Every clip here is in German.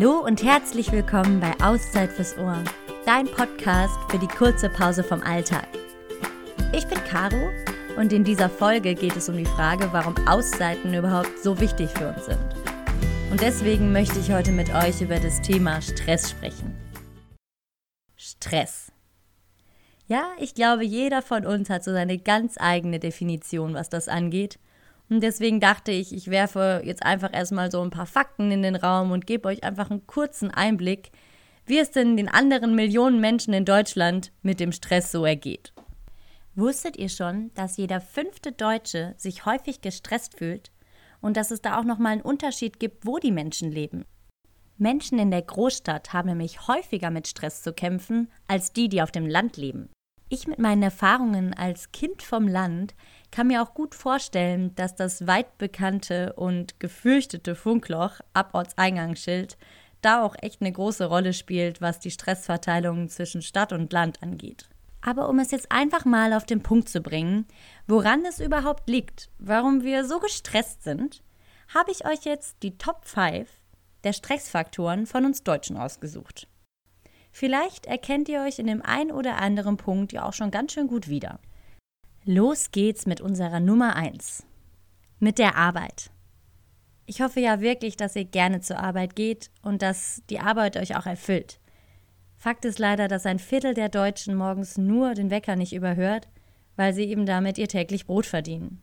Hallo und herzlich willkommen bei Auszeit fürs Ohr, dein Podcast für die kurze Pause vom Alltag. Ich bin Caro und in dieser Folge geht es um die Frage, warum Auszeiten überhaupt so wichtig für uns sind. Und deswegen möchte ich heute mit euch über das Thema Stress sprechen. Stress. Ja, ich glaube, jeder von uns hat so seine ganz eigene Definition, was das angeht. Und deswegen dachte ich, ich werfe jetzt einfach erstmal so ein paar Fakten in den Raum und gebe euch einfach einen kurzen Einblick, wie es denn den anderen Millionen Menschen in Deutschland mit dem Stress so ergeht. Wusstet ihr schon, dass jeder fünfte Deutsche sich häufig gestresst fühlt und dass es da auch nochmal einen Unterschied gibt, wo die Menschen leben? Menschen in der Großstadt haben nämlich häufiger mit Stress zu kämpfen als die, die auf dem Land leben. Ich mit meinen Erfahrungen als Kind vom Land kann mir auch gut vorstellen, dass das weit bekannte und gefürchtete Funkloch ab Ortseingangsschild da auch echt eine große Rolle spielt, was die Stressverteilung zwischen Stadt und Land angeht. Aber um es jetzt einfach mal auf den Punkt zu bringen, woran es überhaupt liegt, warum wir so gestresst sind, habe ich euch jetzt die Top 5 der Stressfaktoren von uns Deutschen ausgesucht. Vielleicht erkennt ihr euch in dem einen oder anderen Punkt ja auch schon ganz schön gut wieder. Los geht's mit unserer Nummer 1. Mit der Arbeit. Ich hoffe ja wirklich, dass ihr gerne zur Arbeit geht und dass die Arbeit euch auch erfüllt. Fakt ist leider, dass ein Viertel der Deutschen morgens nur den Wecker nicht überhört, weil sie eben damit ihr täglich Brot verdienen.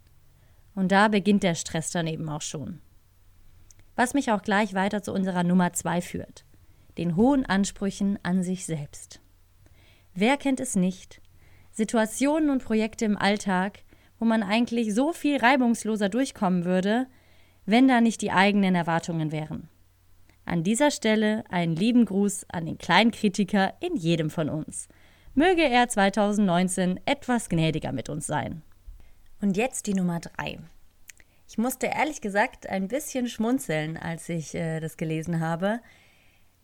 Und da beginnt der Stress dann eben auch schon. Was mich auch gleich weiter zu unserer Nummer 2 führt. Den hohen Ansprüchen an sich selbst. Wer kennt es nicht, Situationen und Projekte im Alltag, wo man eigentlich so viel reibungsloser durchkommen würde, wenn da nicht die eigenen Erwartungen wären. An dieser Stelle einen lieben Gruß an den kleinen Kritiker in jedem von uns. Möge er 2019 etwas gnädiger mit uns sein. Und jetzt die Nummer drei. Ich musste ehrlich gesagt ein bisschen schmunzeln, als ich äh, das gelesen habe.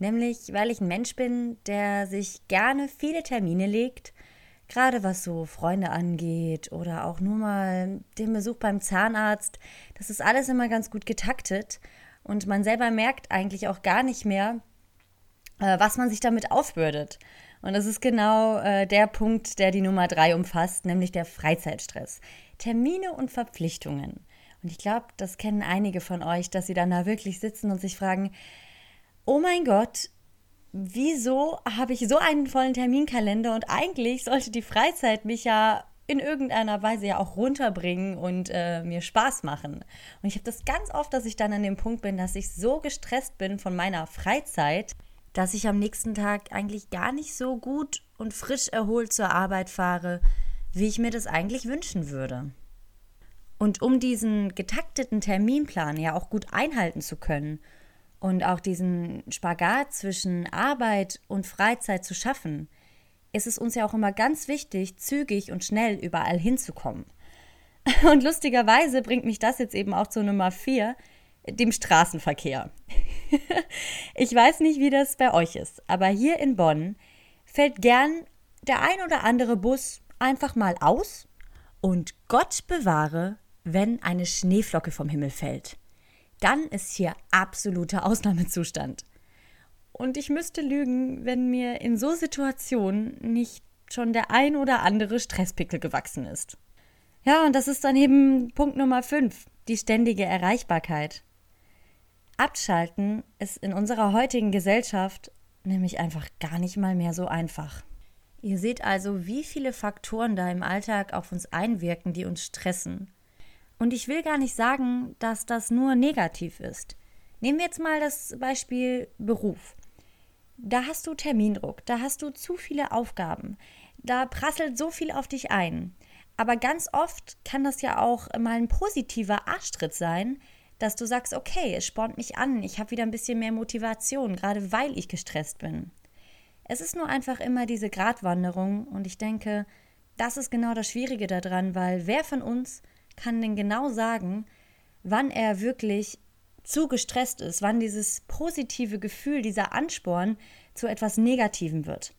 Nämlich, weil ich ein Mensch bin, der sich gerne viele Termine legt Gerade was so Freunde angeht oder auch nur mal den Besuch beim Zahnarzt, das ist alles immer ganz gut getaktet und man selber merkt eigentlich auch gar nicht mehr, äh, was man sich damit aufbürdet. Und das ist genau äh, der Punkt, der die Nummer drei umfasst, nämlich der Freizeitstress. Termine und Verpflichtungen. Und ich glaube, das kennen einige von euch, dass sie dann da wirklich sitzen und sich fragen, oh mein Gott, wieso habe ich so einen vollen Terminkalender und eigentlich sollte die Freizeit mich ja in irgendeiner Weise ja auch runterbringen und äh, mir Spaß machen. Und ich habe das ganz oft, dass ich dann an dem Punkt bin, dass ich so gestresst bin von meiner Freizeit, dass ich am nächsten Tag eigentlich gar nicht so gut und frisch erholt zur Arbeit fahre, wie ich mir das eigentlich wünschen würde. Und um diesen getakteten Terminplan ja auch gut einhalten zu können und auch diesen Spagat zwischen Arbeit und Freizeit zu schaffen, ist es uns ja auch immer ganz wichtig, zügig und schnell überall hinzukommen. Und lustigerweise bringt mich das jetzt eben auch zur Nummer 4, dem Straßenverkehr. ich weiß nicht, wie das bei euch ist, aber hier in Bonn fällt gern der ein oder andere Bus einfach mal aus und Gott bewahre, wenn eine Schneeflocke vom Himmel fällt dann ist hier absoluter Ausnahmezustand. Und ich müsste lügen, wenn mir in so Situationen nicht schon der ein oder andere Stresspickel gewachsen ist. Ja, und das ist dann eben Punkt Nummer 5, die ständige Erreichbarkeit. Abschalten ist in unserer heutigen Gesellschaft nämlich einfach gar nicht mal mehr so einfach. Ihr seht also, wie viele Faktoren da im Alltag auf uns einwirken, die uns stressen. Und ich will gar nicht sagen, dass das nur negativ ist. Nehmen wir jetzt mal das Beispiel Beruf. Da hast du Termindruck, da hast du zu viele Aufgaben, da prasselt so viel auf dich ein. Aber ganz oft kann das ja auch mal ein positiver Arschtritt sein, dass du sagst, okay, es spornt mich an, ich habe wieder ein bisschen mehr Motivation, gerade weil ich gestresst bin. Es ist nur einfach immer diese Gratwanderung und ich denke, das ist genau das Schwierige daran, weil wer von uns kann denn genau sagen, wann er wirklich zu gestresst ist, wann dieses positive Gefühl, dieser Ansporn zu etwas Negativem wird.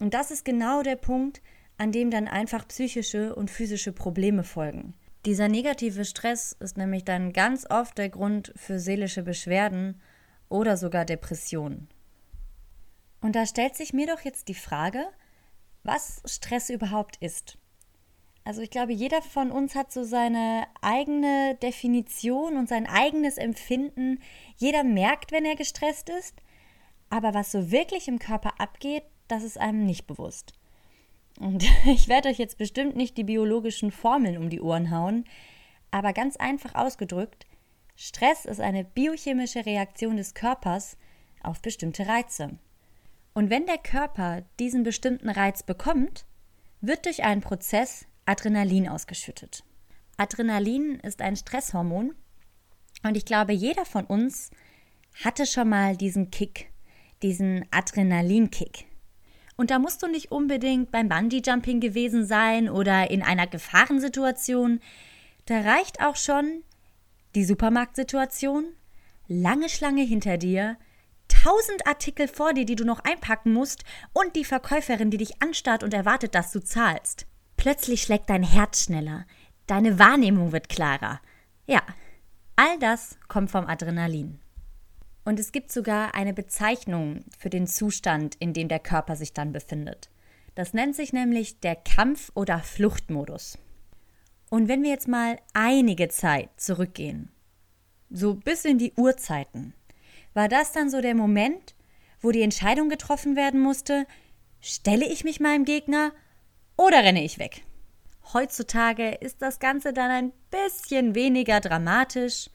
Und das ist genau der Punkt, an dem dann einfach psychische und physische Probleme folgen. Dieser negative Stress ist nämlich dann ganz oft der Grund für seelische Beschwerden oder sogar Depressionen. Und da stellt sich mir doch jetzt die Frage, was Stress überhaupt ist. Also ich glaube, jeder von uns hat so seine eigene Definition und sein eigenes Empfinden. Jeder merkt, wenn er gestresst ist, aber was so wirklich im Körper abgeht, das ist einem nicht bewusst. Und ich werde euch jetzt bestimmt nicht die biologischen Formeln um die Ohren hauen, aber ganz einfach ausgedrückt, Stress ist eine biochemische Reaktion des Körpers auf bestimmte Reize. Und wenn der Körper diesen bestimmten Reiz bekommt, wird durch einen Prozess Adrenalin ausgeschüttet. Adrenalin ist ein Stresshormon und ich glaube, jeder von uns hatte schon mal diesen Kick, diesen Adrenalinkick. Und da musst du nicht unbedingt beim Bungee-Jumping gewesen sein oder in einer Gefahrensituation. Da reicht auch schon die Supermarktsituation, lange Schlange hinter dir, tausend Artikel vor dir, die du noch einpacken musst, und die Verkäuferin, die dich anstarrt und erwartet, dass du zahlst. Plötzlich schlägt dein Herz schneller, deine Wahrnehmung wird klarer. Ja, all das kommt vom Adrenalin. Und es gibt sogar eine Bezeichnung für den Zustand, in dem der Körper sich dann befindet. Das nennt sich nämlich der Kampf- oder Fluchtmodus. Und wenn wir jetzt mal einige Zeit zurückgehen, so bis in die Urzeiten, war das dann so der Moment, wo die Entscheidung getroffen werden musste, stelle ich mich meinem Gegner oder renne ich weg? Heutzutage ist das Ganze dann ein bisschen weniger dramatisch.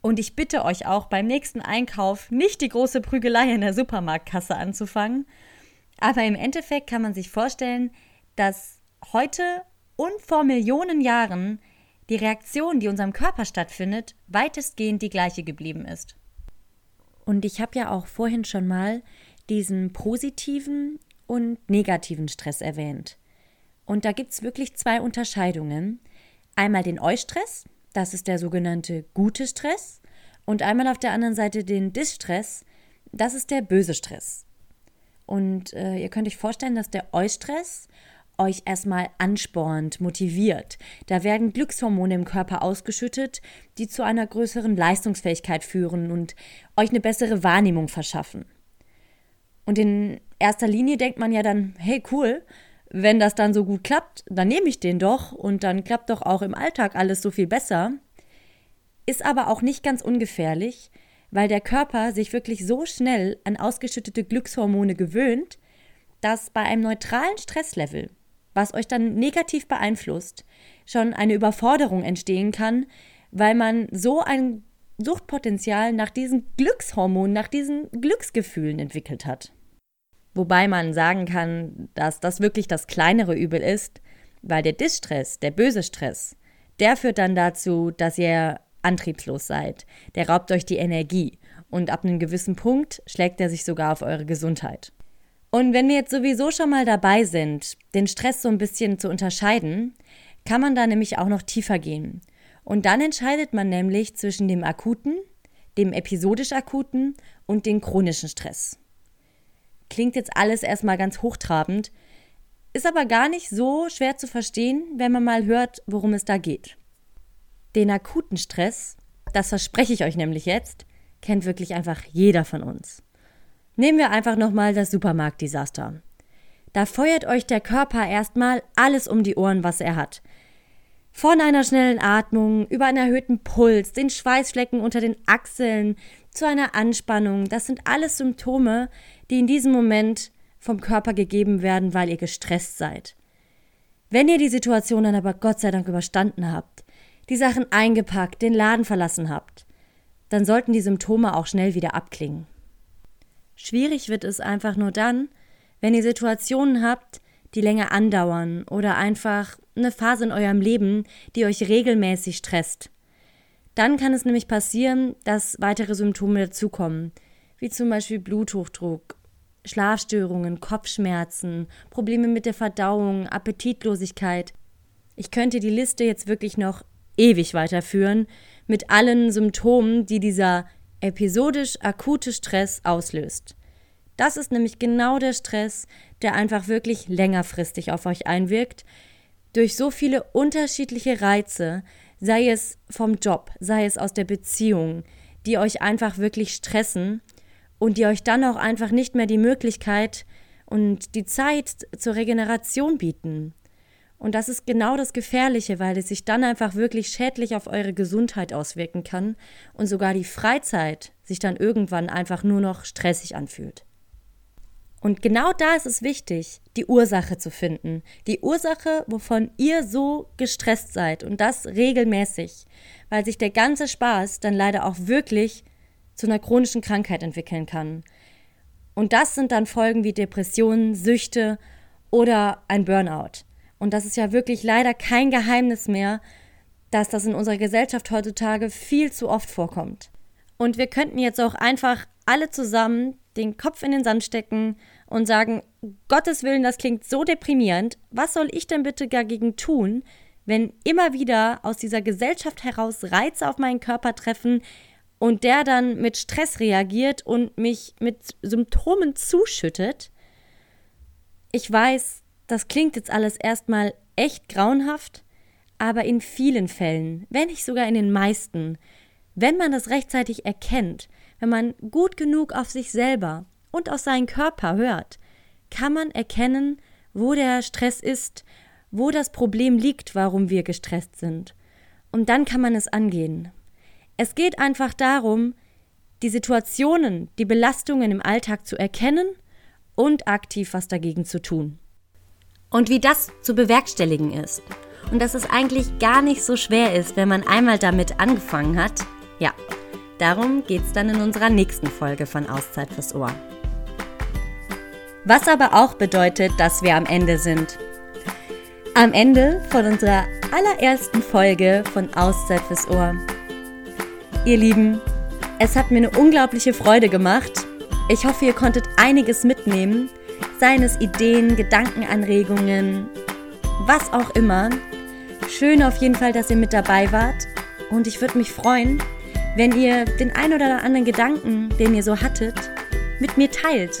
Und ich bitte euch auch beim nächsten Einkauf nicht die große Prügelei in der Supermarktkasse anzufangen. Aber im Endeffekt kann man sich vorstellen, dass heute und vor Millionen Jahren die Reaktion, die unserem Körper stattfindet, weitestgehend die gleiche geblieben ist. Und ich habe ja auch vorhin schon mal diesen positiven und negativen Stress erwähnt. Und da gibt es wirklich zwei Unterscheidungen. Einmal den Eustress, das ist der sogenannte gute Stress, und einmal auf der anderen Seite den Distress, das ist der böse Stress. Und äh, ihr könnt euch vorstellen, dass der Eustress euch erstmal anspornt, motiviert. Da werden Glückshormone im Körper ausgeschüttet, die zu einer größeren Leistungsfähigkeit führen und euch eine bessere Wahrnehmung verschaffen. Und in erster Linie denkt man ja dann, hey cool, wenn das dann so gut klappt, dann nehme ich den doch und dann klappt doch auch im Alltag alles so viel besser. Ist aber auch nicht ganz ungefährlich, weil der Körper sich wirklich so schnell an ausgeschüttete Glückshormone gewöhnt, dass bei einem neutralen Stresslevel was euch dann negativ beeinflusst, schon eine Überforderung entstehen kann, weil man so ein Suchtpotenzial nach diesen Glückshormonen, nach diesen Glücksgefühlen entwickelt hat. Wobei man sagen kann, dass das wirklich das kleinere Übel ist, weil der Distress, der böse Stress, der führt dann dazu, dass ihr antriebslos seid. Der raubt euch die Energie und ab einem gewissen Punkt schlägt er sich sogar auf eure Gesundheit. Und wenn wir jetzt sowieso schon mal dabei sind, den Stress so ein bisschen zu unterscheiden, kann man da nämlich auch noch tiefer gehen. Und dann entscheidet man nämlich zwischen dem akuten, dem episodisch akuten und dem chronischen Stress. Klingt jetzt alles erstmal ganz hochtrabend, ist aber gar nicht so schwer zu verstehen, wenn man mal hört, worum es da geht. Den akuten Stress, das verspreche ich euch nämlich jetzt, kennt wirklich einfach jeder von uns. Nehmen wir einfach nochmal das Supermarktdesaster. Da feuert euch der Körper erstmal alles um die Ohren, was er hat. Von einer schnellen Atmung, über einen erhöhten Puls, den Schweißflecken unter den Achseln, zu einer Anspannung, das sind alles Symptome, die in diesem Moment vom Körper gegeben werden, weil ihr gestresst seid. Wenn ihr die Situation dann aber Gott sei Dank überstanden habt, die Sachen eingepackt, den Laden verlassen habt, dann sollten die Symptome auch schnell wieder abklingen. Schwierig wird es einfach nur dann, wenn ihr Situationen habt, die länger andauern oder einfach eine Phase in eurem Leben, die euch regelmäßig stresst. Dann kann es nämlich passieren, dass weitere Symptome dazukommen, wie zum Beispiel Bluthochdruck, Schlafstörungen, Kopfschmerzen, Probleme mit der Verdauung, Appetitlosigkeit. Ich könnte die Liste jetzt wirklich noch ewig weiterführen mit allen Symptomen, die dieser episodisch akute Stress auslöst. Das ist nämlich genau der Stress, der einfach wirklich längerfristig auf euch einwirkt, durch so viele unterschiedliche Reize, sei es vom Job, sei es aus der Beziehung, die euch einfach wirklich stressen und die euch dann auch einfach nicht mehr die Möglichkeit und die Zeit zur Regeneration bieten. Und das ist genau das Gefährliche, weil es sich dann einfach wirklich schädlich auf eure Gesundheit auswirken kann und sogar die Freizeit sich dann irgendwann einfach nur noch stressig anfühlt. Und genau da ist es wichtig, die Ursache zu finden. Die Ursache, wovon ihr so gestresst seid und das regelmäßig, weil sich der ganze Spaß dann leider auch wirklich zu einer chronischen Krankheit entwickeln kann. Und das sind dann Folgen wie Depressionen, Süchte oder ein Burnout. Und das ist ja wirklich leider kein Geheimnis mehr, dass das in unserer Gesellschaft heutzutage viel zu oft vorkommt. Und wir könnten jetzt auch einfach alle zusammen den Kopf in den Sand stecken und sagen, Gottes Willen, das klingt so deprimierend, was soll ich denn bitte dagegen tun, wenn immer wieder aus dieser Gesellschaft heraus Reize auf meinen Körper treffen und der dann mit Stress reagiert und mich mit Symptomen zuschüttet? Ich weiß, das klingt jetzt alles erstmal echt grauenhaft, aber in vielen Fällen, wenn nicht sogar in den meisten, wenn man das rechtzeitig erkennt, wenn man gut genug auf sich selber und auf seinen Körper hört, kann man erkennen, wo der Stress ist, wo das Problem liegt, warum wir gestresst sind. Und dann kann man es angehen. Es geht einfach darum, die Situationen, die Belastungen im Alltag zu erkennen und aktiv was dagegen zu tun. Und wie das zu bewerkstelligen ist. Und dass es eigentlich gar nicht so schwer ist, wenn man einmal damit angefangen hat. Ja, darum geht es dann in unserer nächsten Folge von Auszeit fürs Ohr. Was aber auch bedeutet, dass wir am Ende sind. Am Ende von unserer allerersten Folge von Auszeit fürs Ohr. Ihr Lieben, es hat mir eine unglaubliche Freude gemacht. Ich hoffe, ihr konntet einiges mitnehmen, seien es Ideen, Gedankenanregungen, was auch immer. Schön auf jeden Fall, dass ihr mit dabei wart und ich würde mich freuen, wenn ihr den ein oder anderen Gedanken, den ihr so hattet, mit mir teilt.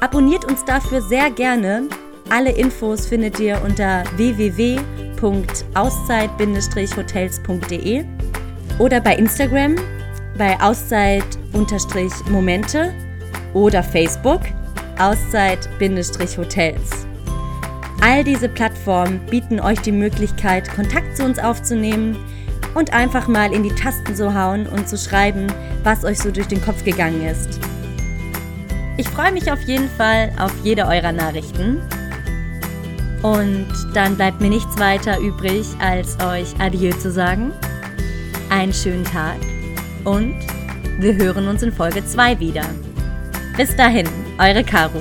Abonniert uns dafür sehr gerne. Alle Infos findet ihr unter www.auszeit-hotels.de oder bei Instagram bei Auszeit-Momente oder Facebook Auszeit-Hotels. All diese Plattformen bieten euch die Möglichkeit, Kontakt zu uns aufzunehmen und einfach mal in die Tasten zu hauen und zu schreiben, was euch so durch den Kopf gegangen ist. Ich freue mich auf jeden Fall auf jede eurer Nachrichten. Und dann bleibt mir nichts weiter übrig, als euch Adieu zu sagen. Einen schönen Tag und wir hören uns in Folge 2 wieder. Bis dahin, eure Caro.